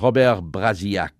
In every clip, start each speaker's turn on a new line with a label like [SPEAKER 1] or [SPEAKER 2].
[SPEAKER 1] Robert Brasillac.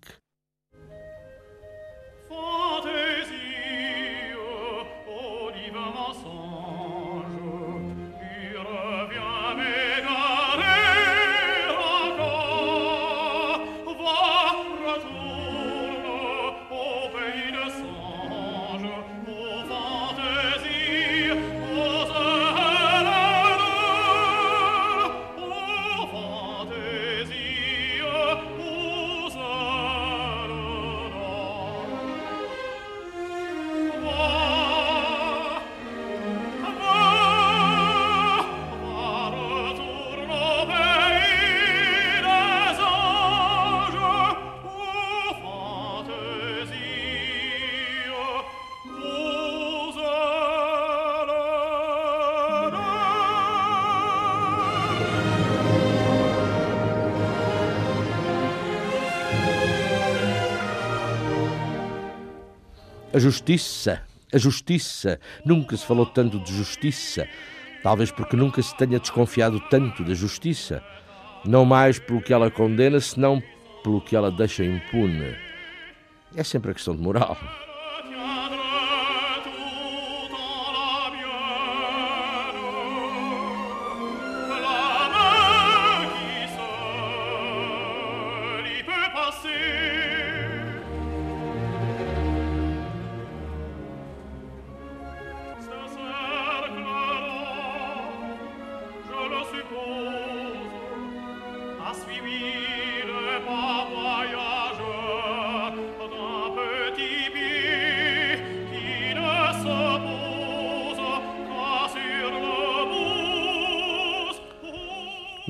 [SPEAKER 1] A justiça, a justiça. Nunca se falou tanto de justiça. Talvez porque nunca se tenha desconfiado tanto da justiça. Não mais pelo que ela condena, senão pelo que ela deixa impune. É sempre a questão de moral.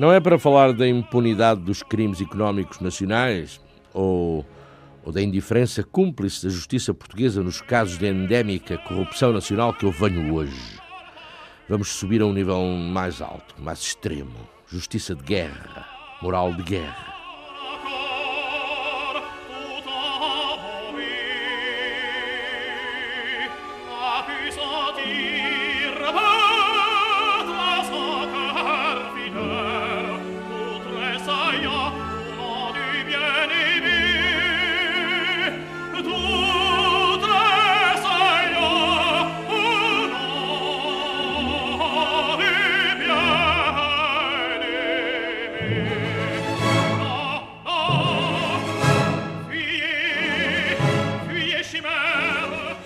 [SPEAKER 1] Não é para falar da impunidade dos crimes económicos nacionais ou, ou, da indiferença cúmplice da justiça portuguesa nos casos de endémica corrupção nacional que eu venho hoje. Vamos subir a um nível mais alto, mais extremo. Justiça de guerra, moral de guerra.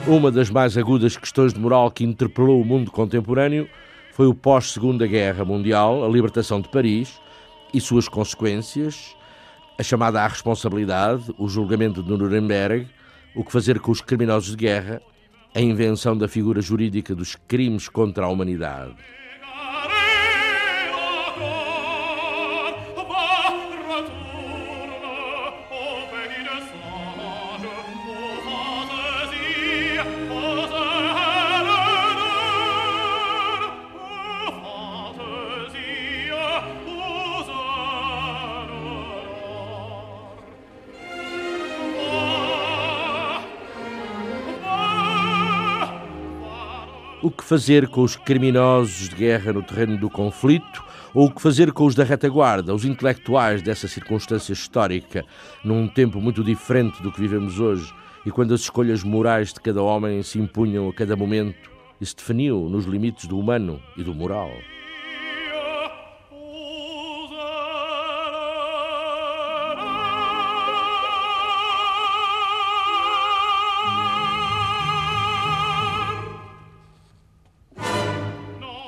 [SPEAKER 1] Uma das mais agudas questões de moral que interpelou o mundo contemporâneo foi o pós-Segunda Guerra Mundial, a libertação de Paris e suas consequências, a chamada à responsabilidade, o julgamento de Nuremberg, o que fazer com os criminosos de guerra, a invenção da figura jurídica dos crimes contra a humanidade. Que fazer com os criminosos de guerra no terreno do conflito ou o que fazer com os da retaguarda, os intelectuais dessa circunstância histórica, num tempo muito diferente do que vivemos hoje e quando as escolhas morais de cada homem se impunham a cada momento e se definiam nos limites do humano e do moral.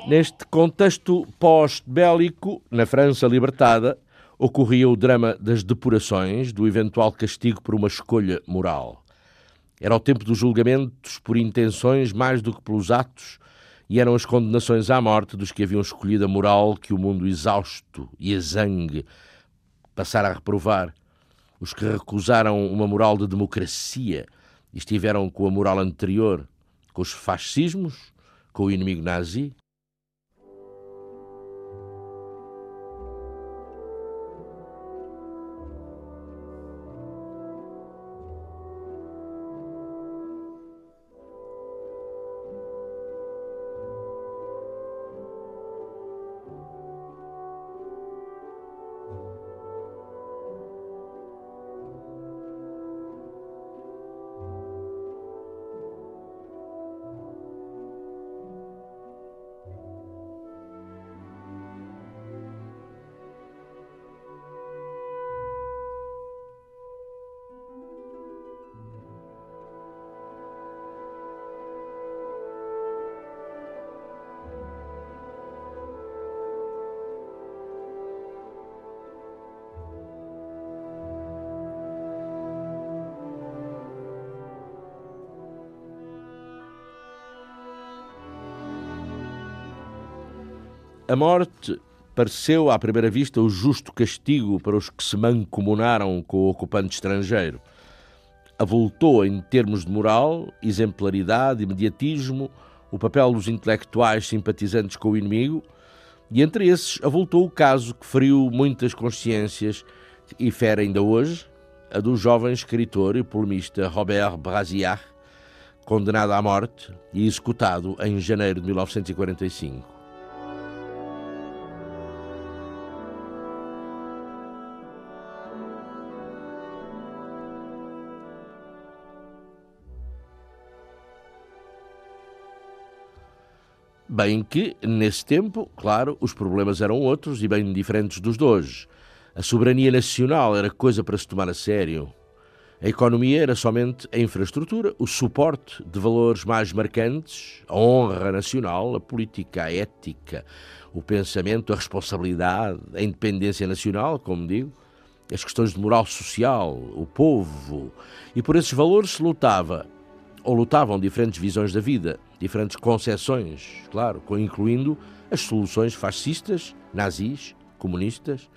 [SPEAKER 1] Neste contexto pós-bélico, na França libertada, ocorria o drama das depurações, do eventual castigo por uma escolha moral. Era o tempo dos julgamentos por intenções mais do que pelos atos, e eram as condenações à morte dos que haviam escolhido a moral que o mundo exausto e exangue
[SPEAKER 2] passar a reprovar os que recusaram uma moral de democracia e estiveram com a moral anterior, com os fascismos, com o inimigo nazi? A morte pareceu, à primeira vista, o justo castigo para os que se mancomunaram com o ocupante estrangeiro. Avultou, em termos de moral, exemplaridade, imediatismo, o papel dos intelectuais simpatizantes com o inimigo, e entre esses avultou o caso que feriu muitas consciências e fere ainda hoje a do jovem escritor e polemista Robert Brasier, condenado à morte e executado em janeiro de 1945. Bem que, nesse tempo, claro, os problemas eram outros e bem diferentes dos de hoje. A soberania nacional era coisa para se tomar a sério. A economia era somente a infraestrutura, o suporte de valores mais marcantes, a honra nacional, a política, a ética, o pensamento, a responsabilidade, a independência nacional, como digo, as questões de moral social, o povo. E por esses valores se lutava ou lutavam diferentes visões da vida, diferentes concepções, claro, incluindo as soluções fascistas, nazis, comunistas.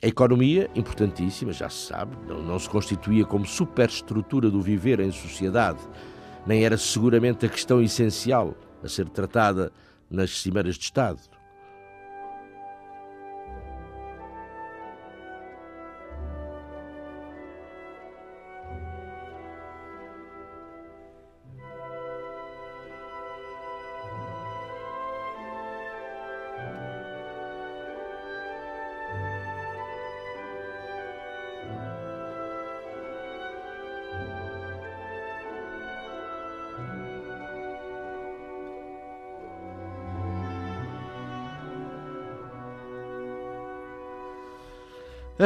[SPEAKER 2] A economia, importantíssima, já se sabe, não, não se constituía como superestrutura do viver em sociedade, nem era seguramente a questão essencial a ser tratada nas cimeiras de Estado.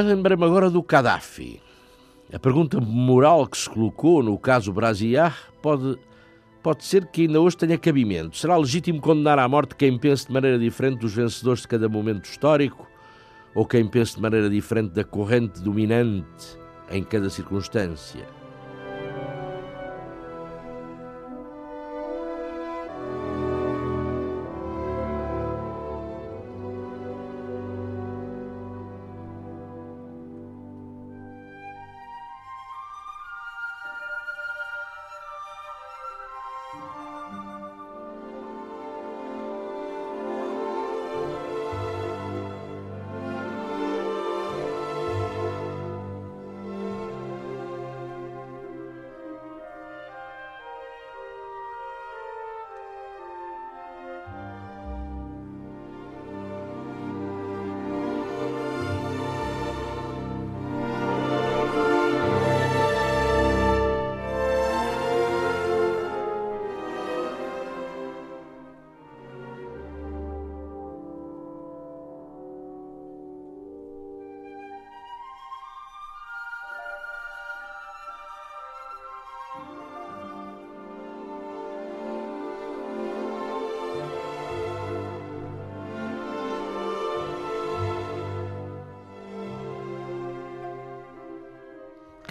[SPEAKER 2] Lembrei-me agora do Gaddafi. A pergunta moral que se colocou no caso Brasiar pode, pode ser que ainda hoje tenha cabimento. Será legítimo condenar à morte quem pense de maneira diferente dos vencedores de cada momento histórico? Ou quem pense de maneira diferente da corrente dominante em cada circunstância?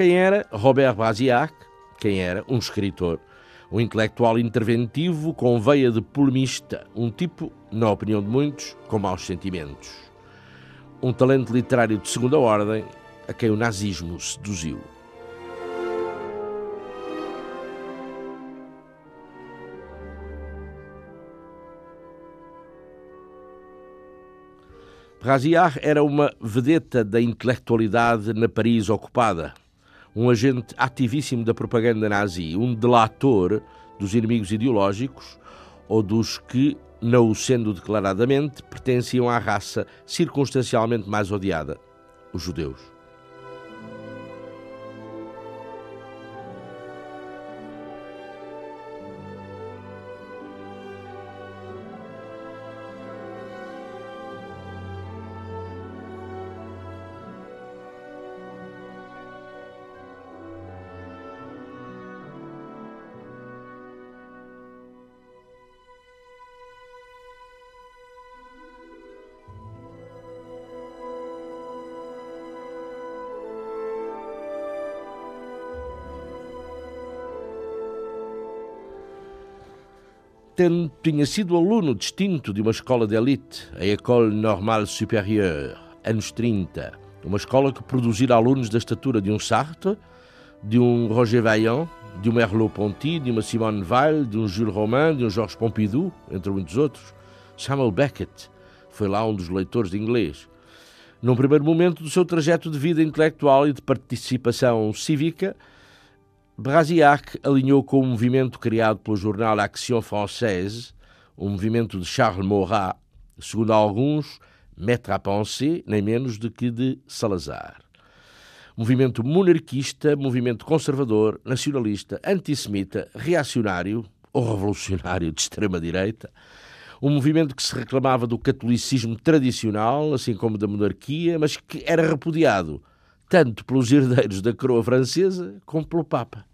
[SPEAKER 2] Quem era Robert Brasiac? Quem era? Um escritor, um intelectual interventivo com veia de polemista, um tipo, na opinião de muitos, com maus sentimentos. um talento literário de segunda ordem a quem o nazismo seduziu. Raziar era uma vedeta da intelectualidade na Paris ocupada, um agente ativíssimo da propaganda nazi, um delator dos inimigos ideológicos ou dos que, não o sendo declaradamente, pertenciam à raça circunstancialmente mais odiada, os judeus. Tinha sido aluno distinto de uma escola de elite, a École Normale Supérieure, anos 30, uma escola que produzira alunos da estatura de um Sartre, de um Roger Vaillant, de um Merleau-Ponty, de uma Simone Weil, de um Jules Romain, de um Georges Pompidou, entre muitos outros. Samuel Beckett foi lá um dos leitores de inglês. Num primeiro momento do seu trajeto de vida intelectual e de participação cívica, Brasiac alinhou com o um movimento criado pelo jornal Action Française, um movimento de Charles Maurras, segundo alguns, maître à penser, nem menos do que de Salazar. Movimento monarquista, movimento conservador, nacionalista, antissemita, reacionário ou revolucionário de extrema-direita, um movimento que se reclamava do catolicismo tradicional, assim como da monarquia, mas que era repudiado tanto pelos herdeiros da coroa francesa como pelo Papa.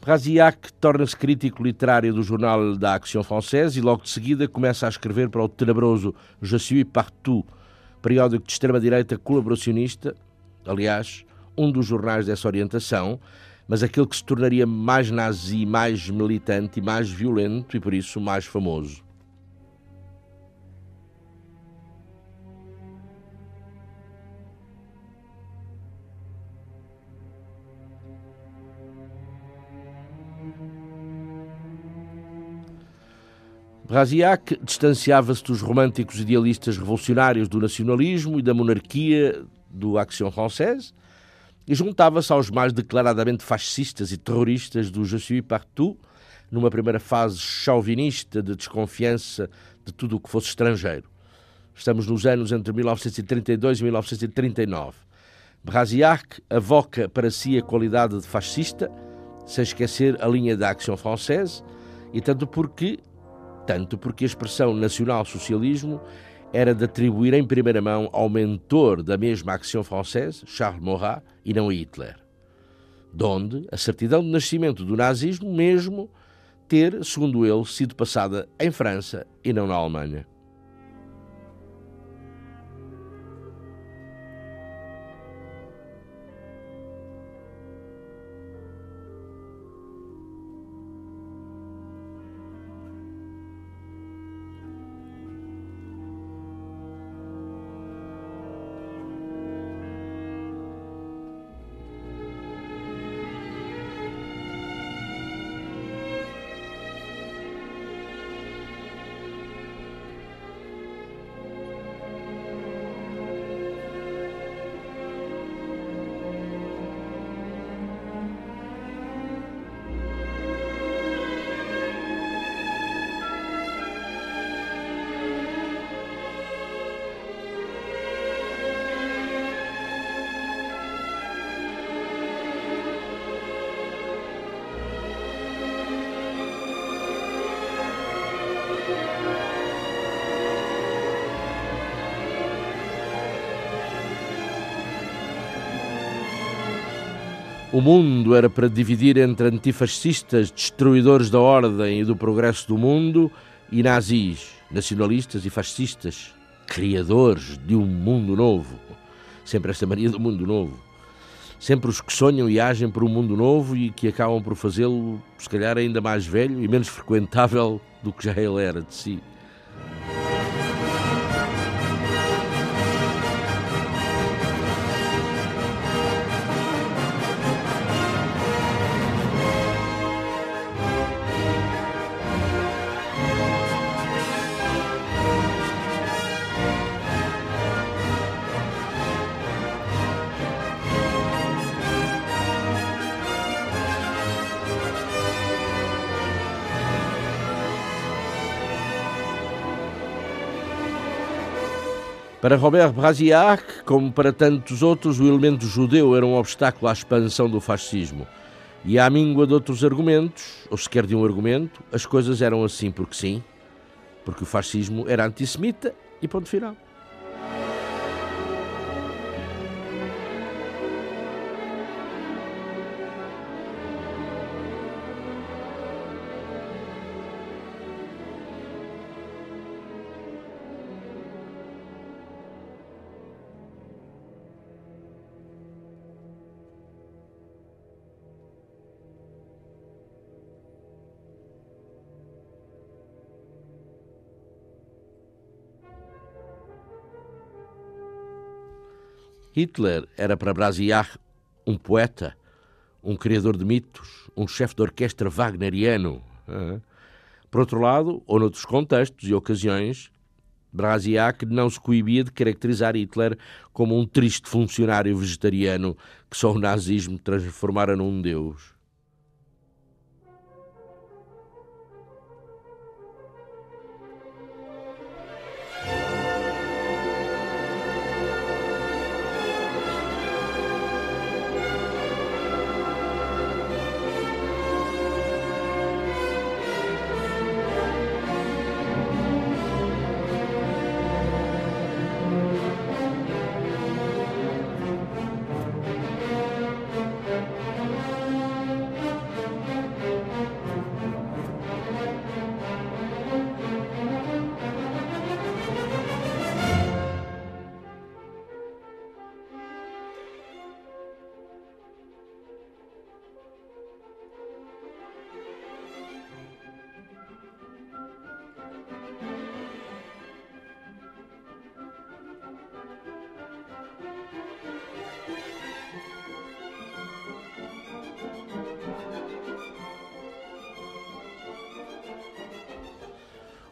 [SPEAKER 2] Raziak torna-se crítico literário do jornal da Action Française e logo de seguida começa a escrever para o tenebroso Je suis partout, periódico de extrema-direita colaboracionista, aliás, um dos jornais dessa orientação, mas aquele que se tornaria mais nazi, mais militante e mais violento e por isso mais famoso. Raziak distanciava-se dos românticos idealistas revolucionários do nacionalismo e da monarquia do Action Française e juntava-se aos mais declaradamente fascistas e terroristas do Je suis partout, numa primeira fase chauvinista de desconfiança de tudo o que fosse estrangeiro. Estamos nos anos entre 1932 e 1939. Brasiac avoca para si a qualidade de fascista, sem esquecer a linha da Action Française, e tanto porque tanto porque a expressão nacional-socialismo era de atribuir em primeira mão ao mentor da mesma Action Française, Charles Maurras, e não a Hitler. Donde a certidão de nascimento do nazismo mesmo ter, segundo ele, sido passada em França e não na Alemanha. O mundo era para dividir entre antifascistas, destruidores da ordem e do progresso do mundo, e nazis, nacionalistas e fascistas, criadores de um mundo novo. Sempre esta mania do mundo novo. Sempre os que sonham e agem por um mundo novo e que acabam por fazê-lo, se calhar, ainda mais velho e menos frequentável do que já ele era de si. Para Robert Brasillac, como para tantos outros, o elemento judeu era um obstáculo à expansão do fascismo. E à míngua de outros argumentos, ou sequer de um argumento, as coisas eram assim porque sim, porque o fascismo era antissemita e ponto final. Hitler era para Brasillac um poeta, um criador de mitos, um chefe de orquestra wagneriano. Por outro lado, ou noutros contextos e ocasiões, Brasillac não se coibia de caracterizar Hitler como um triste funcionário vegetariano que só o nazismo transformara num deus.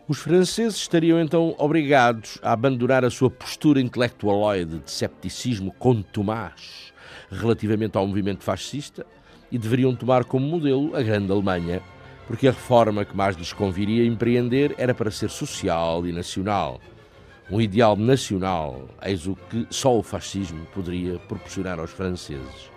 [SPEAKER 2] Os franceses estariam então obrigados a abandonar a sua postura intelectualoide de cepticismo contumaz relativamente ao movimento fascista e deveriam tomar como modelo a Grande Alemanha, porque a reforma que mais lhes conviria empreender era para ser social e nacional. Um ideal nacional, eis o que só o fascismo poderia proporcionar aos franceses.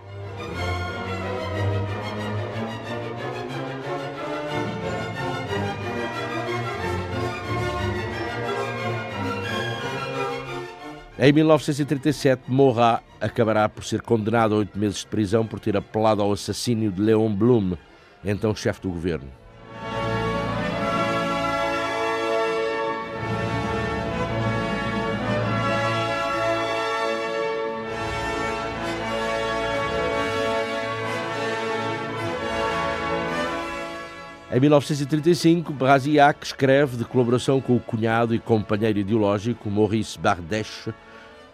[SPEAKER 2] Em 1937, Maurras acabará por ser condenado a oito meses de prisão por ter apelado ao assassínio de Léon Blum, então chefe do governo. Em 1935, Brasillac escreve, de colaboração com o cunhado e companheiro ideológico Maurice Bardèche,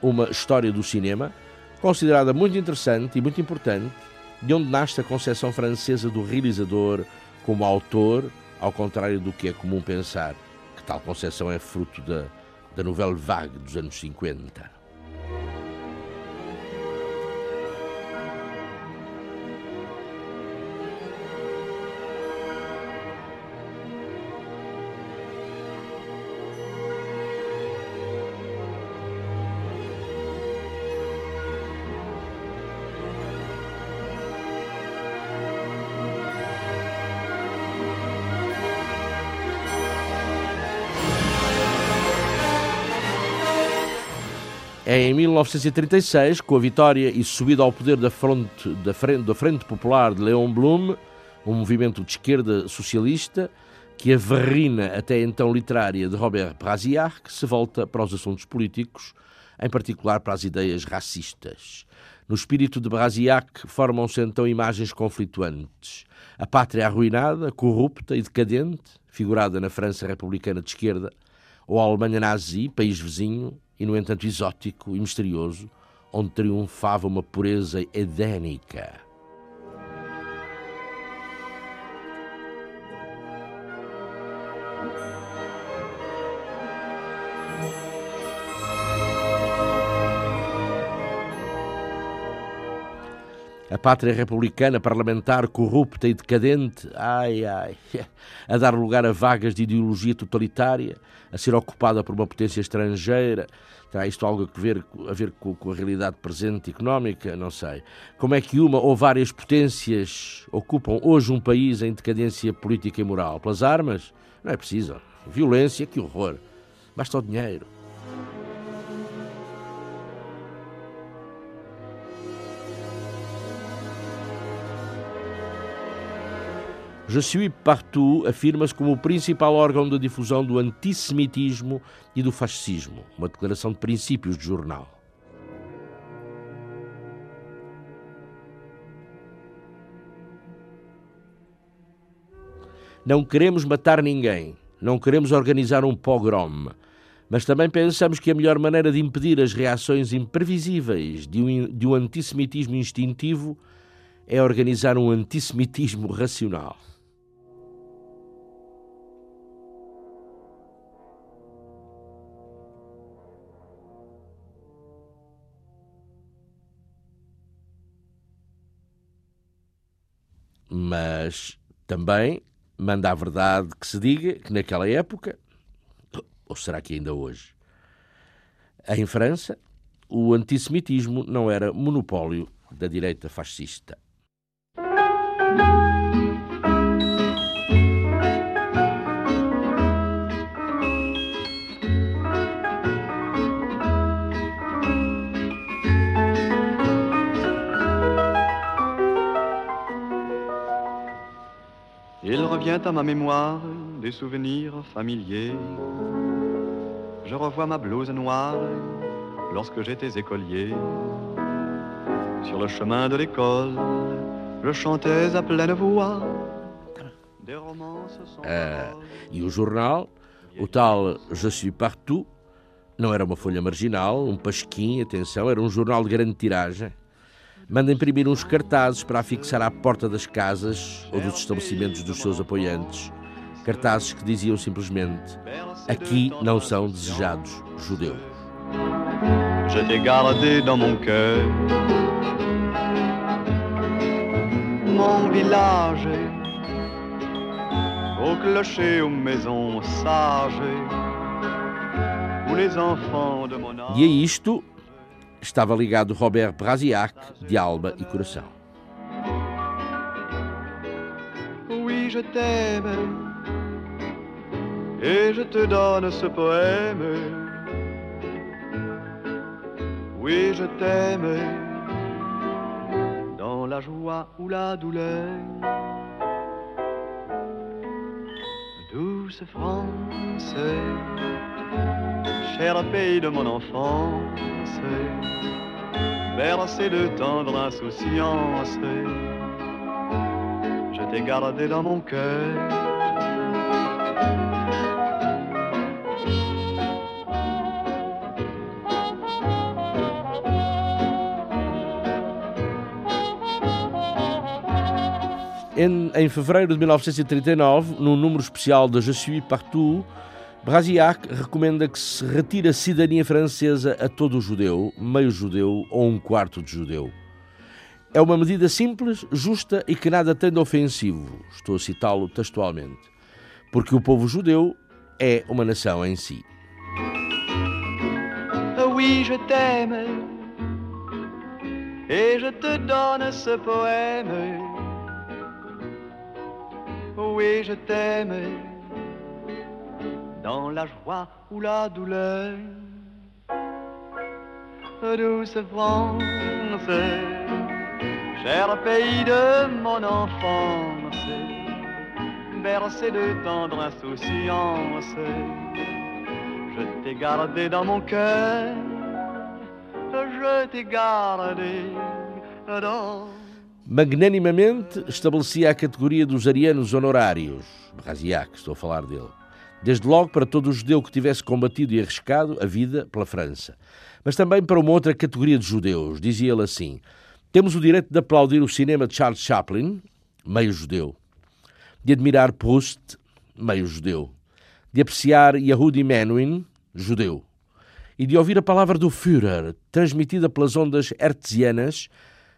[SPEAKER 2] uma história do cinema, considerada muito interessante e muito importante, de onde nasce a concepção francesa do realizador como autor, ao contrário do que é comum pensar, que tal concepção é fruto da, da novela vague dos anos 50. Em 1936, com a vitória e subida ao poder da Frente, da Frente, da Frente Popular de Leon Blum, um movimento de esquerda socialista, que a verrina até então literária de Robert Brasillac se volta para os assuntos políticos, em particular para as ideias racistas. No espírito de Brasillac formam-se então imagens conflituantes. A pátria arruinada, corrupta e decadente, figurada na França republicana de esquerda, ou a Alemanha nazi, país vizinho, e no entanto exótico e misterioso, onde triunfava uma pureza edénica. A pátria republicana parlamentar corrupta e decadente, ai ai, a dar lugar a vagas de ideologia totalitária, a ser ocupada por uma potência estrangeira. Terá isto algo a ver, a ver com, com a realidade presente económica? Não sei. Como é que uma ou várias potências ocupam hoje um país em decadência política e moral? Pelas armas? Não é preciso. Violência, que horror. Basta o dinheiro. Je suis partout afirma-se como o principal órgão de difusão do antissemitismo e do fascismo, uma declaração de princípios de jornal. Não queremos matar ninguém, não queremos organizar um pogrom, mas também pensamos que a melhor maneira de impedir as reações imprevisíveis de um, de um antissemitismo instintivo é organizar um antissemitismo racional. Mas também manda a verdade que se diga que naquela época, ou será que ainda hoje, em França, o antissemitismo não era monopólio da direita fascista.
[SPEAKER 3] Revient à ma mémoire des souvenirs familiers. Je revois ma blouse noire lorsque j'étais écolier. Sur le chemin de l'école, je chantais à pleine voix. Des romances sans
[SPEAKER 2] uh, e o jornal, o tal Je suis partout, não era uma folha marginal, um pasquim, atenção, era um jornal de grande tiragem manda imprimir uns cartazes para afixar à porta das casas ou dos estabelecimentos dos seus apoiantes. Cartazes que diziam simplesmente: Aqui não são desejados judeus.
[SPEAKER 3] Je t'ai gardé dans mon cœur, mon village, au clocher, aux maisons sages, où les enfants de mon âge.
[SPEAKER 2] E a isto estava ligado Robert Brasillac, de alma e coração.
[SPEAKER 3] Oui, je t'aime, et je te donne ce poème. Oui, je t'aime, dans la joie ou la douleur. Douce France, cher pays de mon enfance, bercé de tendre insouciance, je t'ai gardé dans mon cœur.
[SPEAKER 2] Em, em fevereiro de 1939, num número especial da Je suis partout, Brasillac recomenda que se retire a cidadania francesa a todo judeu, meio judeu ou um quarto de judeu. É uma medida simples, justa e que nada tem de ofensivo, estou a citá-lo textualmente, porque o povo judeu é uma nação em si.
[SPEAKER 3] Oui, je t'aime, et je te donne ce poème. Oui, je t'aime dans la joie ou la douleur. douce France, cher pays de mon enfance, bercé de tendre insouciance, je t'ai gardé dans mon cœur, je t'ai gardé dans
[SPEAKER 2] magnanimamente estabelecia a categoria dos arianos honorários, Raziak, estou a falar dele, desde logo para todo judeu que tivesse combatido e arriscado a vida pela França, mas também para uma outra categoria de judeus, dizia ele assim: temos o direito de aplaudir o cinema de Charles Chaplin, meio judeu, de admirar Proust, meio judeu, de apreciar Yehudi Menuhin, judeu, e de ouvir a palavra do Führer, transmitida pelas ondas hertzianas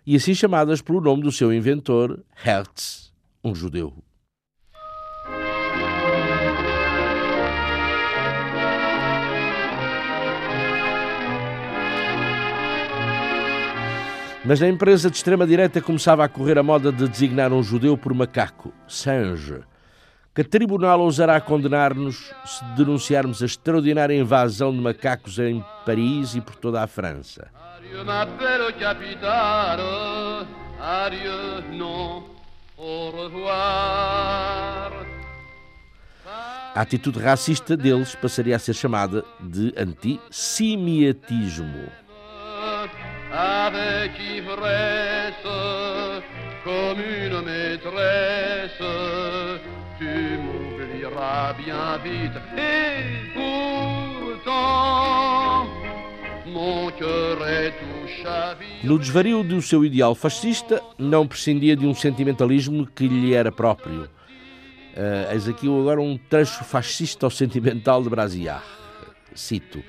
[SPEAKER 2] e assim chamadas pelo nome do seu inventor, Hertz, um judeu. Mas na empresa de extrema-direita começava a correr a moda de designar um judeu por macaco, Sange. Que tribunal ousará condenar-nos se denunciarmos a extraordinária invasão de macacos em Paris e por toda a França? A atitude racista deles passaria a ser chamada de antissemiatismo. Avec ivresse, comme une maîtresse, tu bien vite. Et pourtant, no desvario do seu ideal fascista, não prescindia de um sentimentalismo que lhe era próprio. Uh, eis aqui agora um trecho fascista ou sentimental de Brasiar. Cito: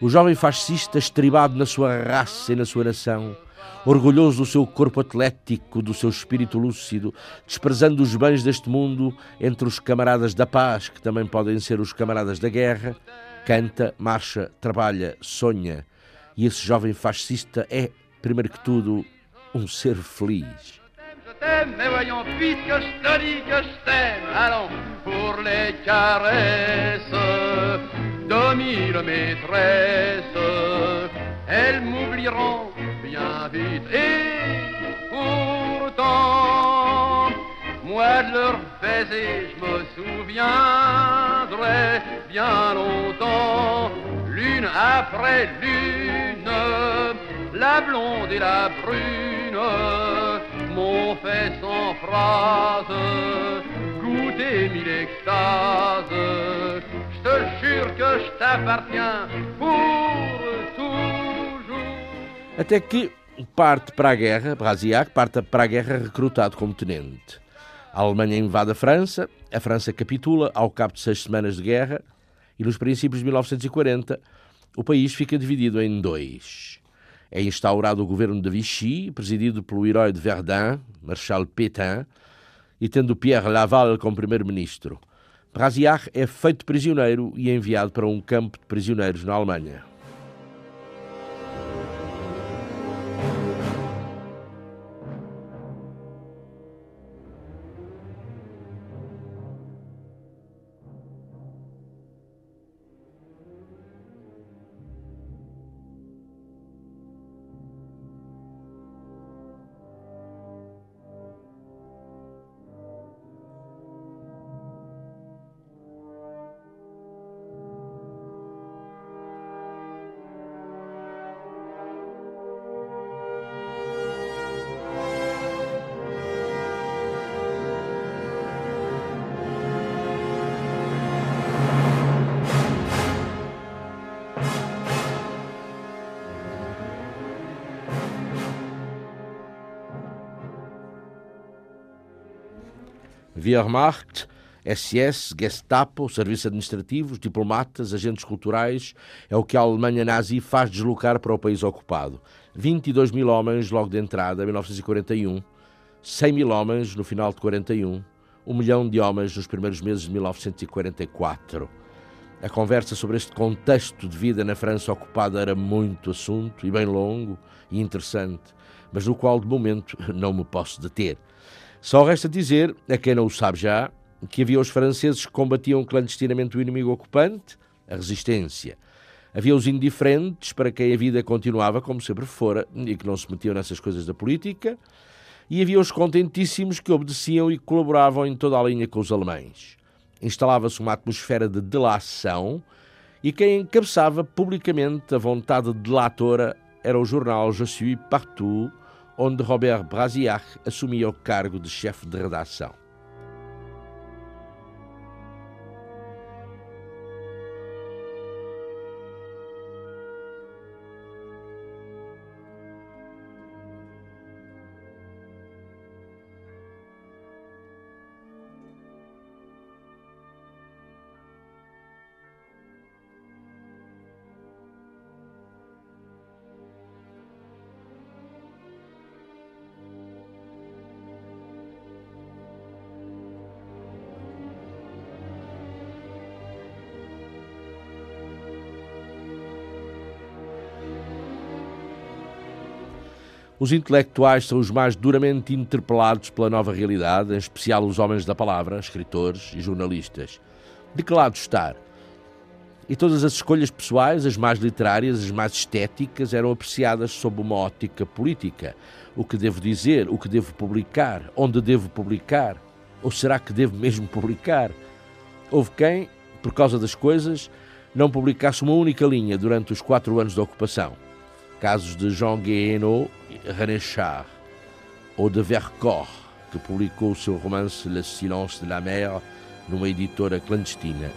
[SPEAKER 2] O jovem fascista, estribado na sua raça e na sua nação, orgulhoso do seu corpo atlético, do seu espírito lúcido, desprezando os bens deste mundo entre os camaradas da paz, que também podem ser os camaradas da guerra, canta, marcha, trabalha, sonha e esse jovem fascista é, primeiro que tudo, um ser feliz. vite que te que. Allons, caresses, elles m'oublieront Et pourtant, moi de leur baiser, je me souviendrai bien longtemps, l'une après l'une la blonde et la brune m'ont fait sans phrase goûter mille extases. Je te jure que je t'appartiens pour toujours. Até que parte para a guerra, Brasiac parte para a guerra recrutado como tenente. A Alemanha invade a França, a França capitula ao cabo de seis semanas de guerra e nos princípios de 1940 o país fica dividido em dois. É instaurado o governo de Vichy, presidido pelo herói de Verdun, Marshal Pétain, e tendo Pierre Laval como primeiro-ministro. Brasiar é feito prisioneiro e enviado para um campo de prisioneiros na Alemanha. Wehrmacht, SS, Gestapo, serviços administrativos, diplomatas, agentes culturais, é o que a Alemanha nazi faz deslocar para o país ocupado. 22 mil homens logo de entrada, em 1941, 100 mil homens no final de 41, um milhão de homens nos primeiros meses de 1944. A conversa sobre este contexto de vida na França ocupada era muito assunto e bem longo e interessante, mas no qual de momento não me posso deter. Só resta dizer, a quem não o sabe já, que havia os franceses que combatiam clandestinamente o inimigo ocupante, a resistência. Havia os indiferentes, para quem a vida continuava como sempre fora e que não se metiam nessas coisas da política, e havia os contentíssimos que obedeciam e colaboravam em toda a linha com os alemães. Instalava-se uma atmosfera de delação e quem encabeçava publicamente a vontade delatora era o jornal Je suis partout, onde Robert Brasillac assumia o cargo de chefe de redação. Os intelectuais são os mais duramente interpelados pela nova realidade, em especial os homens da palavra, escritores e jornalistas. De que lado estar? E todas as escolhas pessoais, as mais literárias, as mais estéticas, eram apreciadas sob uma ótica política. O que devo dizer, o que devo publicar, onde devo publicar, ou será que devo mesmo publicar? Houve quem, por causa das coisas, não publicasse uma única linha durante os quatro anos da ocupação casos de Jean Guéhenno René Char, ou de Vercors, que publicou seu romance Le Silence de la Mer numa editora clandestina.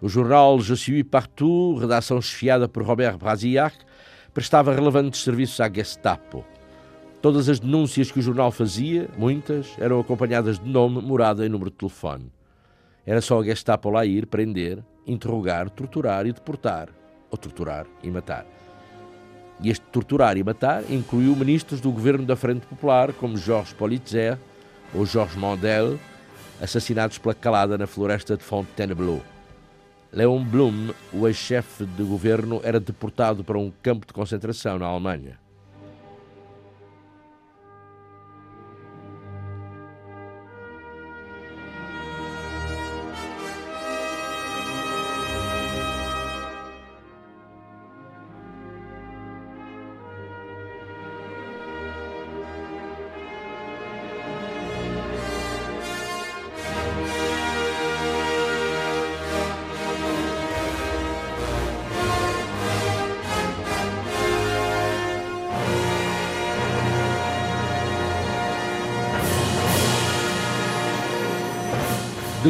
[SPEAKER 2] O jornal Je suis partout, redação chefiada por Robert Brasillac, prestava relevantes serviços à Gestapo. Todas as denúncias que o jornal fazia, muitas, eram acompanhadas de nome, morada e número de telefone. Era só a Gestapo lá ir, prender, interrogar, torturar e deportar, ou torturar e matar. E este torturar e matar incluiu ministros do governo da Frente Popular, como Georges Politzer ou Georges Mandel, assassinados pela calada na floresta de Fontainebleau. Leon Blum, o ex-chefe de governo, era deportado para um campo de concentração na Alemanha.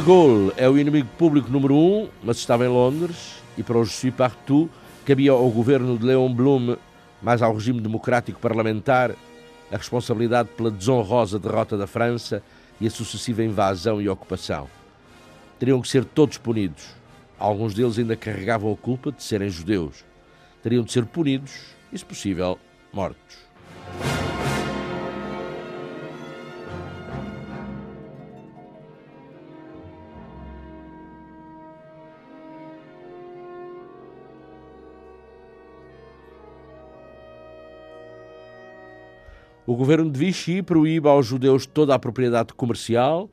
[SPEAKER 2] De Gaulle é o inimigo público número um, mas estava em Londres, e para o Je partout cabia ao governo de Léon Blum, mais ao regime democrático parlamentar, a responsabilidade pela desonrosa derrota da França e a sucessiva invasão e ocupação. Teriam que ser todos punidos. Alguns deles ainda carregavam a culpa de serem judeus. Teriam de ser punidos e, se possível, mortos. O governo de Vichy proíbe aos judeus toda a propriedade comercial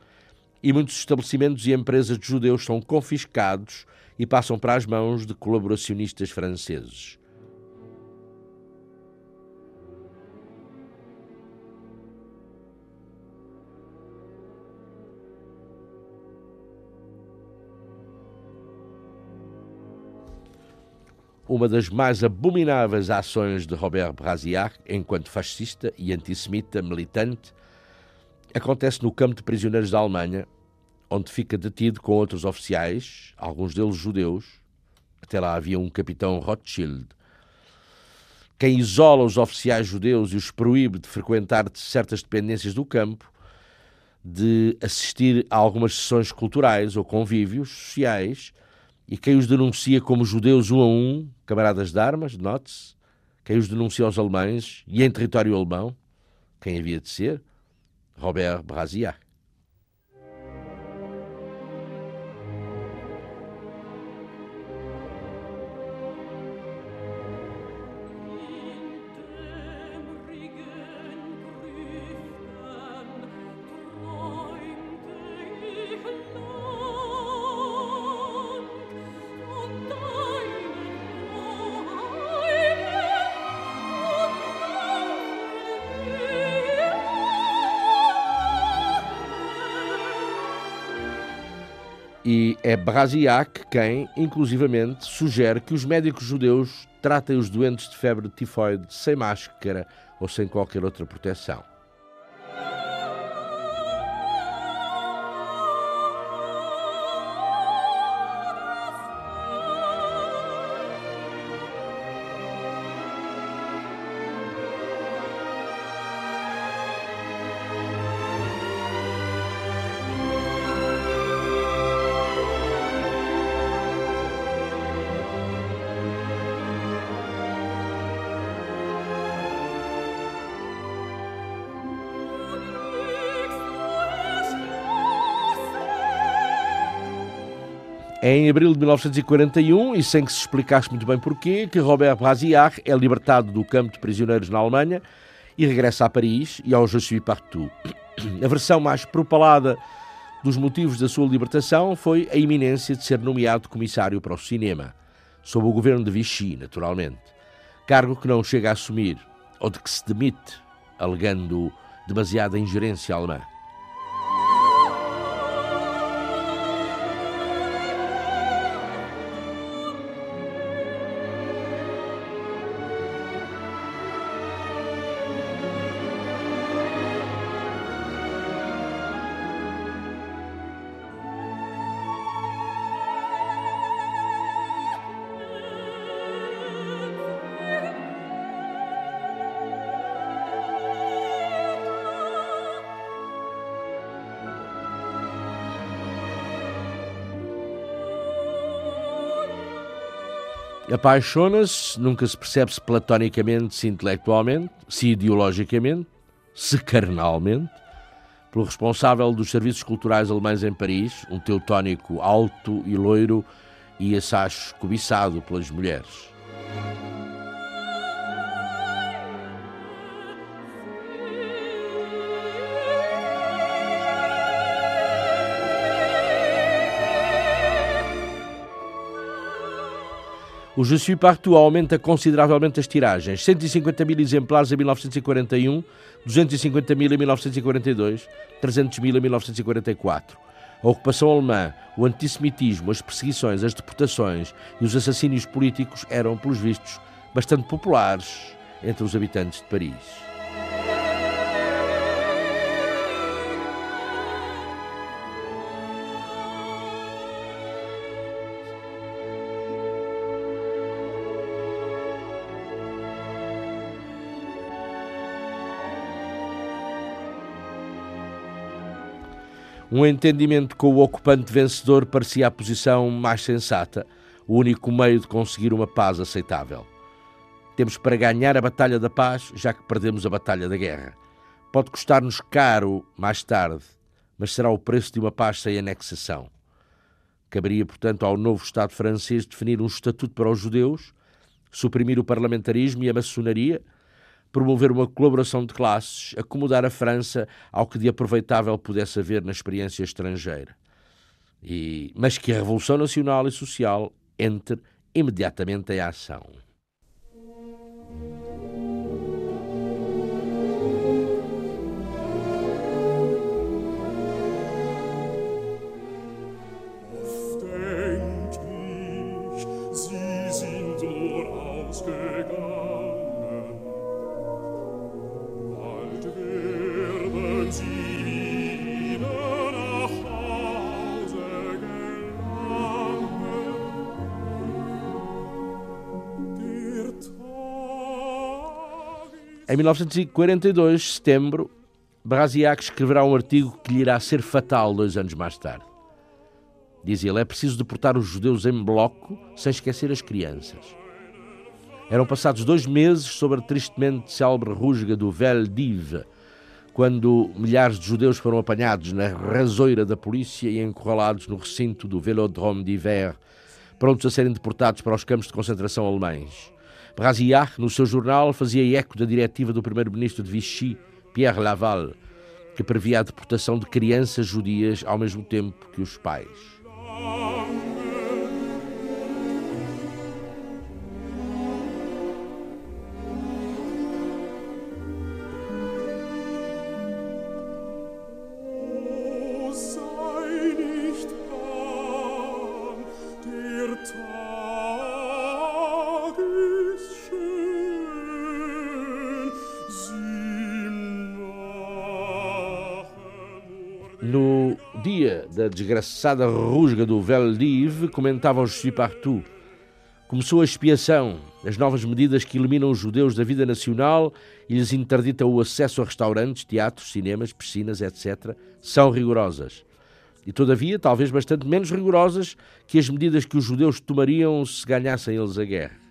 [SPEAKER 2] e muitos estabelecimentos e empresas de judeus são confiscados e passam para as mãos de colaboracionistas franceses. Uma das mais abomináveis ações de Robert Brasillac, enquanto fascista e antissemita militante, acontece no campo de prisioneiros da Alemanha, onde fica detido com outros oficiais, alguns deles judeus. Até lá havia um capitão Rothschild. Quem isola os oficiais judeus e os proíbe de frequentar certas dependências do campo, de assistir a algumas sessões culturais ou convívios sociais, e quem os denuncia como judeus um a um, camaradas de armas, note-se, quem os denuncia aos alemães e em território alemão, quem havia de ser? Robert Brasillac. E é Brasillac quem, inclusivamente, sugere que os médicos judeus tratem os doentes de febre tifoide sem máscara ou sem qualquer outra proteção. Em abril de 1941, e sem que se explicasse muito bem porquê, que Robert Brasillac é libertado do campo de prisioneiros na Alemanha e regressa a Paris e ao Je suis partout. A versão mais propalada dos motivos da sua libertação foi a iminência de ser nomeado comissário para o cinema, sob o governo de Vichy, naturalmente. Cargo que não chega a assumir, ou de que se demite, alegando demasiada ingerência alemã. Apaixona-se, nunca se percebe se platonicamente, se intelectualmente, se ideologicamente, se carnalmente, pelo responsável dos serviços culturais alemães em Paris, um teutónico alto e loiro e assaz cobiçado pelas mulheres. O Je suis partout aumenta consideravelmente as tiragens, 150 mil exemplares em 1941, 250 mil em 1942, 300 mil em 1944. A ocupação alemã, o antissemitismo, as perseguições, as deportações e os assassínios políticos eram, pelos vistos, bastante populares entre os habitantes de Paris. Um entendimento com o ocupante vencedor parecia a posição mais sensata, o único meio de conseguir uma paz aceitável. Temos para ganhar a batalha da paz, já que perdemos a batalha da guerra. Pode custar-nos caro mais tarde, mas será o preço de uma paz sem anexação. Caberia, portanto, ao novo Estado francês definir um estatuto para os judeus, suprimir o parlamentarismo e a maçonaria promover uma colaboração de classes, acomodar a França ao que de aproveitável pudesse haver na experiência estrangeira. E, mas que a Revolução Nacional e Social entre imediatamente em ação. 1942, setembro, Brasiac escreverá um artigo que lhe irá ser fatal dois anos mais tarde. Diz ele: é preciso deportar os judeus em bloco sem esquecer as crianças. Eram passados dois meses sobre a tristemente célebre rusga do Veldiv, quando milhares de judeus foram apanhados na rasoira da polícia e encurralados no recinto do Velodrome d'Hiver, prontos a serem deportados para os campos de concentração alemães. Brasillac, no seu jornal, fazia eco da diretiva do primeiro-ministro de Vichy, Pierre Laval, que previa a deportação de crianças judias ao mesmo tempo que os pais. Da desgraçada rusga do Veldiv, comentava o Jussi Partout. Começou a expiação, as novas medidas que eliminam os judeus da vida nacional e lhes interditam o acesso a restaurantes, teatros, cinemas, piscinas, etc., são rigorosas. E, todavia, talvez bastante menos rigorosas que as medidas que os judeus tomariam se ganhassem eles a guerra.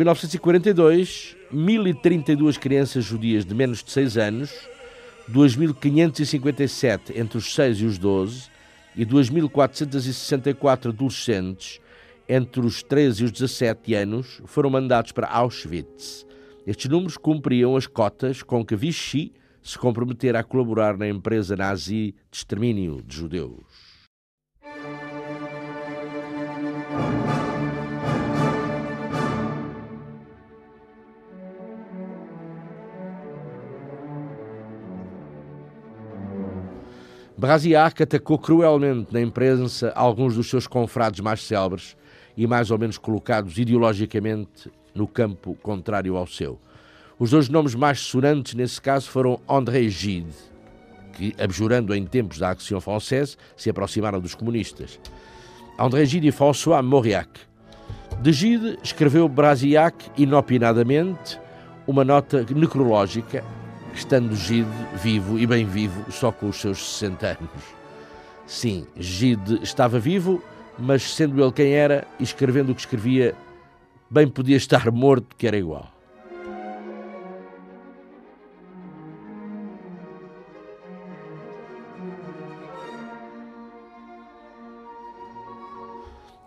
[SPEAKER 2] 1942, 1.032 crianças judias de menos de 6 anos, 2.557 entre os 6 e os 12 e 2.464 adolescentes entre os 13 e os 17 anos foram mandados para Auschwitz. Estes números cumpriam as cotas com que Vichy se comprometera a colaborar na empresa nazi de extermínio de judeus. Brasiac atacou cruelmente na imprensa alguns dos seus confrades mais célebres e mais ou menos colocados ideologicamente no campo contrário ao seu. Os dois nomes mais sonantes nesse caso foram André Gide, que, abjurando em tempos da Action Française, se aproximaram dos comunistas. André Gide e François Mauriac. De Gide escreveu Brasiac inopinadamente uma nota necrológica estando Gide vivo e bem vivo, só com os seus 60 anos. Sim, Gide estava vivo, mas sendo ele quem era e escrevendo o que escrevia, bem podia estar morto, que era igual.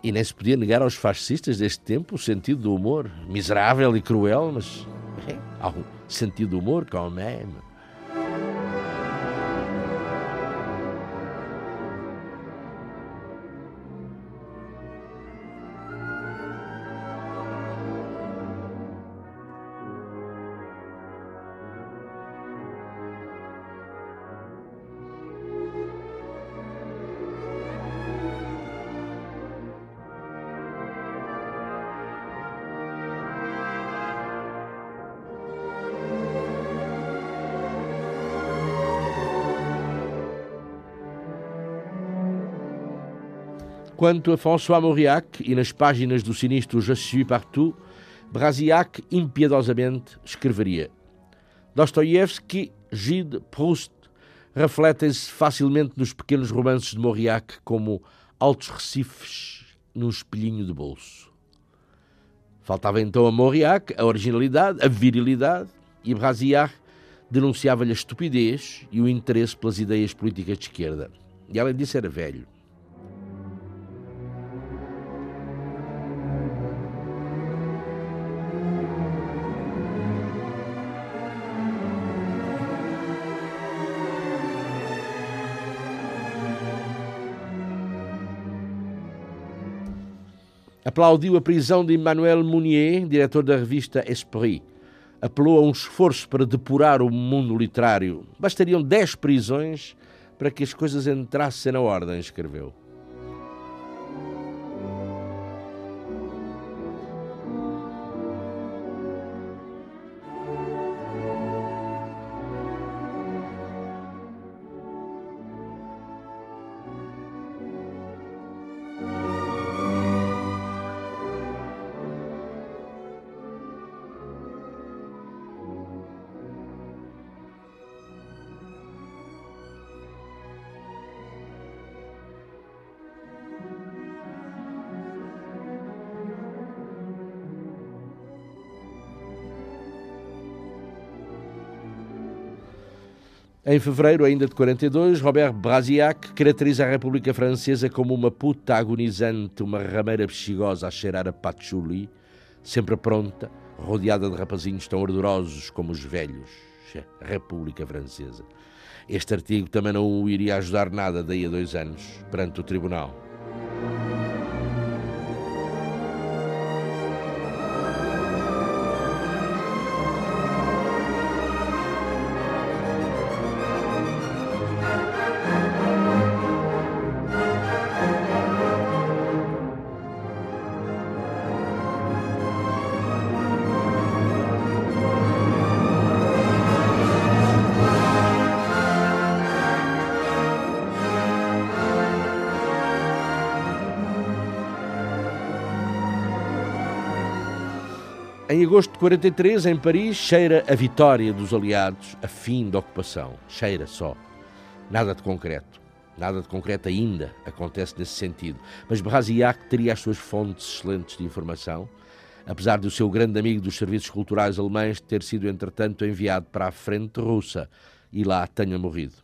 [SPEAKER 2] E nem se podia negar aos fascistas deste tempo o sentido do humor, miserável e cruel, mas sentido de humor quand même. Quanto a François Mauriac e nas páginas do sinistro Je suis partout, Brasiac impiedosamente escreveria Dostoiévski, Gide, Proust refletem-se facilmente nos pequenos romances de Mauriac como altos recifes num espelhinho de bolso. Faltava então a Mauriac a originalidade, a virilidade, e Brasiac denunciava-lhe a estupidez e o interesse pelas ideias políticas de esquerda. E além disso era velho. Aplaudiu a prisão de Emmanuel Mounier, diretor da revista Esprit. Apelou a um esforço para depurar o mundo literário. Bastariam dez prisões para que as coisas entrassem na ordem, escreveu. Em fevereiro ainda de 42, Robert Brasiac caracteriza a República Francesa como uma puta agonizante, uma rameira bexigosa a cheirar a patchouli, sempre pronta, rodeada de rapazinhos tão ardorosos como os velhos. República Francesa. Este artigo também não o iria ajudar nada daí a dois anos perante o tribunal. Em agosto de 43, em Paris, cheira a vitória dos aliados, a fim da ocupação. Cheira só. Nada de concreto. Nada de concreto ainda acontece nesse sentido. Mas Brasillac teria as suas fontes excelentes de informação, apesar de o seu grande amigo dos serviços culturais alemães ter sido, entretanto, enviado para a frente russa e lá tenha morrido.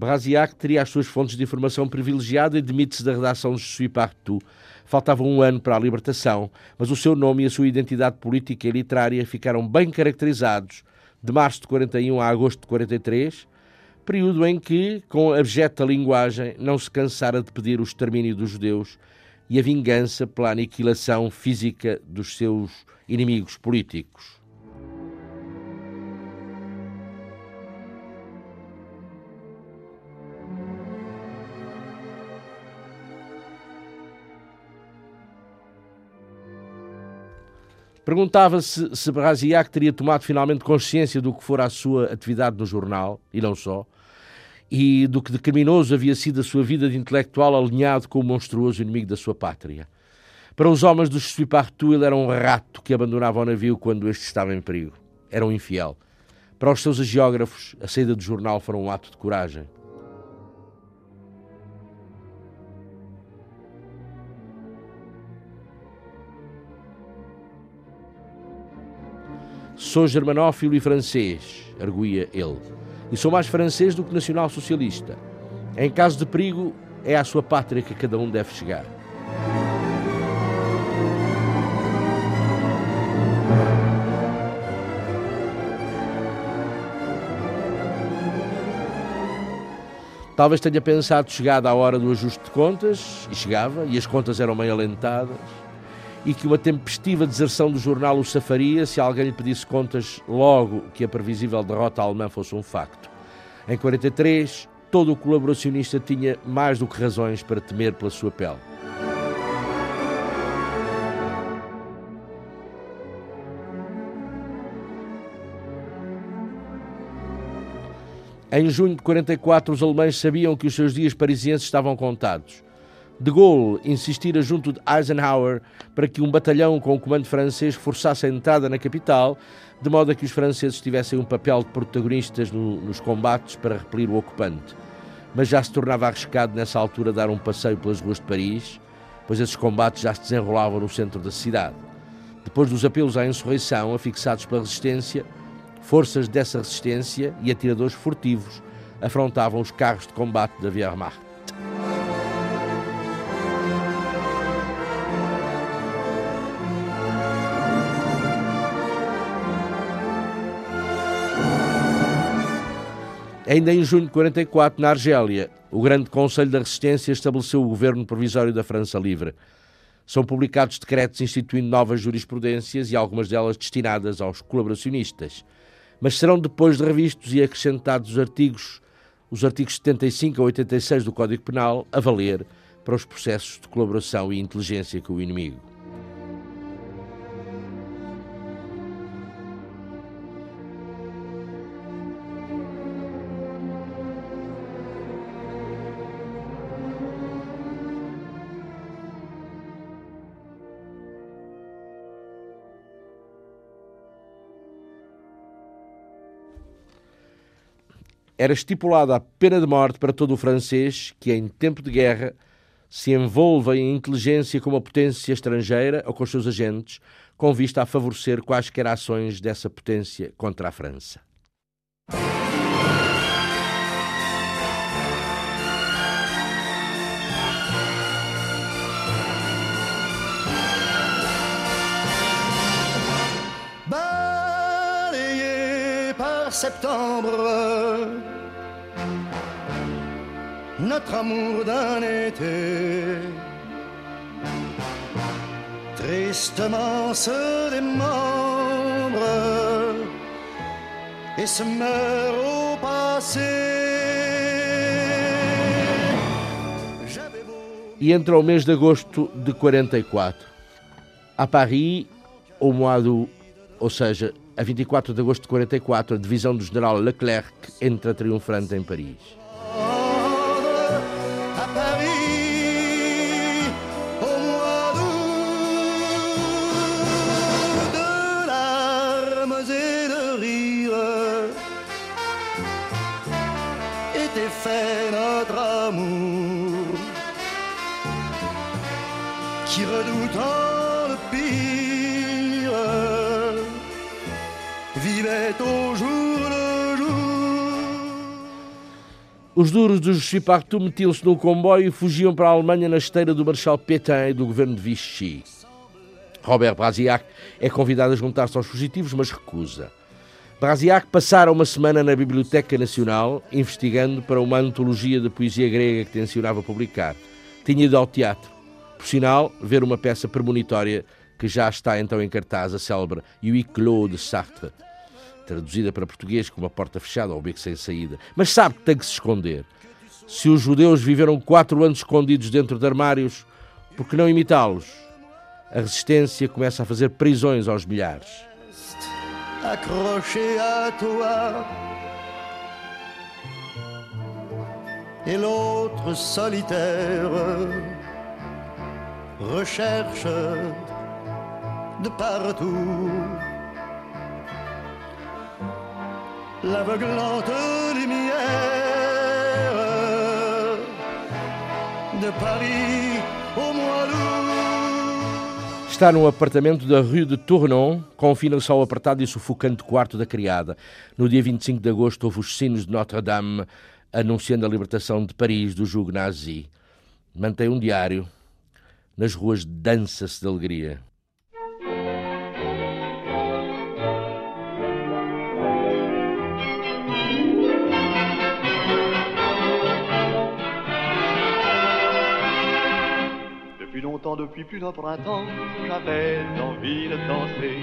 [SPEAKER 2] Brasiac teria as suas fontes de informação privilegiada e demite-se da redação de Je partout. Faltava um ano para a libertação, mas o seu nome e a sua identidade política e literária ficaram bem caracterizados de março de 41 a agosto de 43, período em que, com abjeta linguagem, não se cansara de pedir o extermínio dos judeus e a vingança pela aniquilação física dos seus inimigos políticos. Perguntava-se se Brasillac teria tomado finalmente consciência do que fora a sua atividade no jornal, e não só, e do que de criminoso havia sido a sua vida de intelectual alinhado com o monstruoso inimigo da sua pátria. Para os homens do Partout, ele era um rato que abandonava o navio quando este estava em perigo. Era um infiel. Para os seus geógrafos, a saída do jornal foi um ato de coragem. Sou germanófilo e francês, arguía ele, e sou mais francês do que nacional-socialista. Em caso de perigo, é à sua pátria que cada um deve chegar. Talvez tenha pensado chegada a hora do ajuste de contas, e chegava, e as contas eram meio alentadas e que uma tempestiva deserção do jornal o safaria se alguém lhe pedisse contas logo que a previsível derrota alemã fosse um facto. Em 43, todo o colaboracionista tinha mais do que razões para temer pela sua pele. Em junho de 44, os alemães sabiam que os seus dias parisienses estavam contados. De Gaulle insistira junto de Eisenhower para que um batalhão com o comando francês forçasse a entrada na capital, de modo a que os franceses tivessem um papel de protagonistas no, nos combates para repelir o ocupante. Mas já se tornava arriscado nessa altura dar um passeio pelas ruas de Paris, pois esses combates já se desenrolavam no centro da cidade. Depois dos apelos à insurreição afixados pela resistência, forças dessa resistência e atiradores furtivos afrontavam os carros de combate da Wehrmacht. Ainda em junho de 44, na Argélia, o Grande Conselho da Resistência estabeleceu o governo provisório da França Livre. São publicados decretos instituindo novas jurisprudências e algumas delas destinadas aos colaboracionistas. Mas serão depois de revistos e acrescentados os artigos, os artigos 75 a 86 do Código Penal, a valer para os processos de colaboração e inteligência com o inimigo. era estipulada a pena de morte para todo o francês que, em tempo de guerra, se envolva em inteligência com uma potência estrangeira ou com os seus agentes, com vista a favorecer quaisquer ações dessa potência contra a França.
[SPEAKER 4] Balayé par septembre notre amour d'un été, tristement se démembre et se meurt au passé.
[SPEAKER 2] E entra o mês de agosto de 44. A Paris, ao modo, ou seja, a 24 de agosto de 44, a divisão do general Leclerc entra triunfante em Paris.
[SPEAKER 4] Qui redoutant le pire vivait au jour le.
[SPEAKER 2] Os duros do Partout metiam-se no comboio e fugiam para a Alemanha na esteira do Marechal Pétain e do governo de Vichy. Robert Brasillac é convidado a juntar-se aos fugitivos, mas recusa. Brasillac passara uma semana na Biblioteca Nacional investigando para uma antologia de poesia grega que tencionava publicar. Tinha ido ao teatro. Por sinal, ver uma peça premonitória que já está então em cartaz, a célebre Huis Clos de Sartre, traduzida para português como a porta fechada ou beco sem saída. Mas sabe que tem que se esconder. Se os judeus viveram quatro anos escondidos dentro de armários, por que não imitá-los? A resistência começa a fazer prisões aos milhares.
[SPEAKER 4] Accroché à toi. Et l'autre solitaire recherche de partout l'aveuglante lumière de Paris au mois d'août.
[SPEAKER 2] Está num apartamento da Rue de Tournon, confina-se ao apertado e sufocante quarto da criada. No dia 25 de agosto houve os sinos de Notre-Dame anunciando a libertação de Paris do jugo nazi. Mantém um diário. Nas ruas dança-se de alegria.
[SPEAKER 3] Depuis plus d'un printemps, j'avais envie de danser.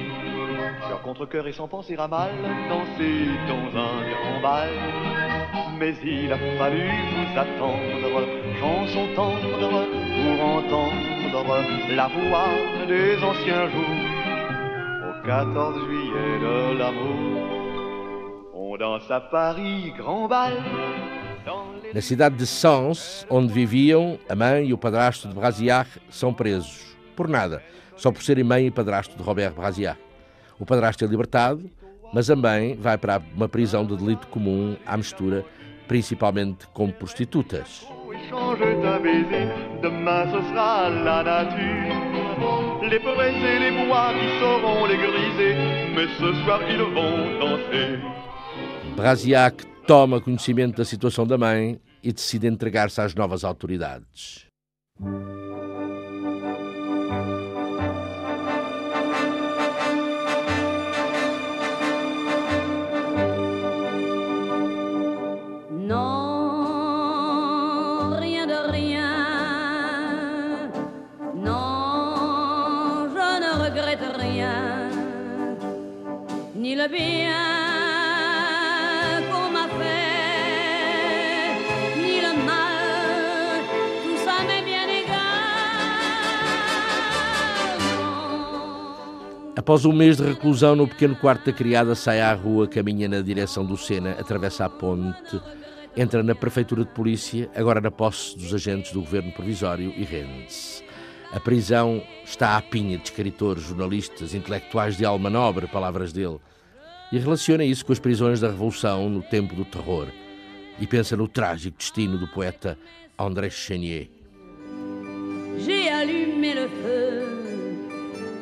[SPEAKER 3] Cœur contre cœur et sans penser à mal, danser dans un grand bal. Mais il a fallu vous attendre, chanson tendre, pour entendre la voix des anciens jours. Au 14 juillet de l'amour, on danse à Paris, grand bal.
[SPEAKER 2] Na cidade de Sens, onde viviam, a mãe e o padrasto de Brasillac são presos. Por nada, só por serem mãe e padrasto de Robert Brasillac. O padrasto é libertado, mas também vai para uma prisão de delito comum à mistura, principalmente com prostitutas. Brasillac toma conhecimento da situação da mãe e decide entregar-se às novas autoridades.
[SPEAKER 5] Ni.
[SPEAKER 2] Após um mês de reclusão no pequeno quarto da criada, sai à rua, caminha na direção do Sena, atravessa a ponte, entra na prefeitura de polícia, agora na posse dos agentes do governo provisório, e rende-se. A prisão está à pinha de escritores, jornalistas, intelectuais de alma nobre, palavras dele. E relaciona isso com as prisões da Revolução no tempo do terror. E pensa no trágico destino do poeta André Chenier.
[SPEAKER 5] J'ai allumé le feu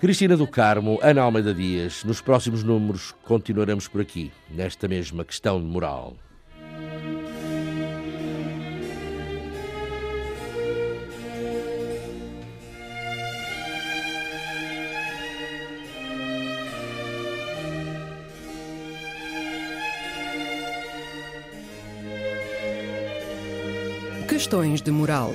[SPEAKER 2] Cristina do Carmo, Ana Almeida Dias, nos próximos números continuaremos por aqui, nesta mesma questão de moral.
[SPEAKER 6] Questões de moral.